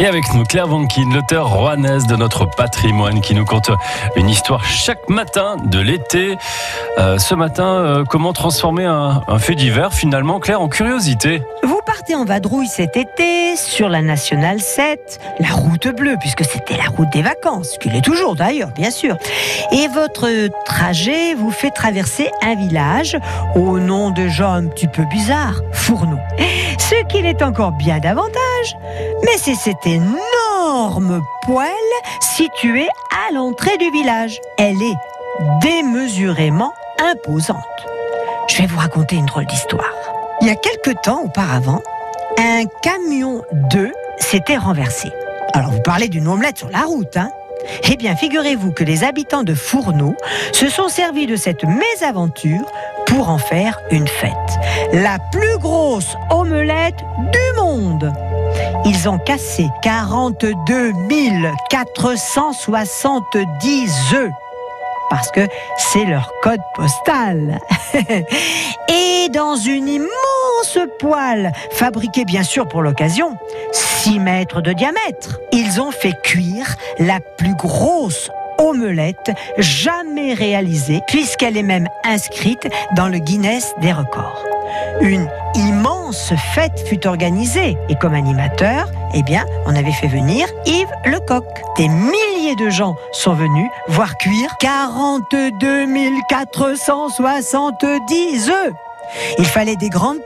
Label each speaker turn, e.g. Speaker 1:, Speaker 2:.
Speaker 1: Et avec nous, Claire Vankin, l'auteur rouennaise de notre patrimoine, qui nous conte une histoire chaque matin de l'été. Euh, ce matin, euh, comment transformer un, fait divers, finalement, Claire, en curiosité
Speaker 2: Vous partez en vadrouille cet été sur la Nationale 7, la route bleue, puisque c'était la route des vacances, qu'il est toujours d'ailleurs, bien sûr. Et votre trajet vous fait traverser un village au nom de gens un petit peu bizarres, Fourneau. Ce qui l'est encore bien davantage, mais c'est cette énorme poêle située à l'entrée du village. Elle est démesurément imposante. Je vais vous raconter une drôle d'histoire. Il y a quelque temps auparavant, un camion d'œufs s'était renversé. Alors vous parlez d'une omelette sur la route, hein Eh bien, figurez-vous que les habitants de Fourneau se sont servis de cette mésaventure pour en faire une fête. La plus grosse omelette du monde. Ils ont cassé 42 470 œufs parce que c'est leur code postal. Et dans une immense poêle, fabriquée bien sûr pour l'occasion, 6 mètres de diamètre, ils ont fait cuire la plus grosse omelette jamais réalisée, puisqu'elle est même inscrite dans le Guinness des records. Une immense fête fut organisée et comme animateur, eh bien, on avait fait venir Yves Lecoq. Des milliers de gens sont venus voir cuire 42 470 œufs. Il fallait des grandes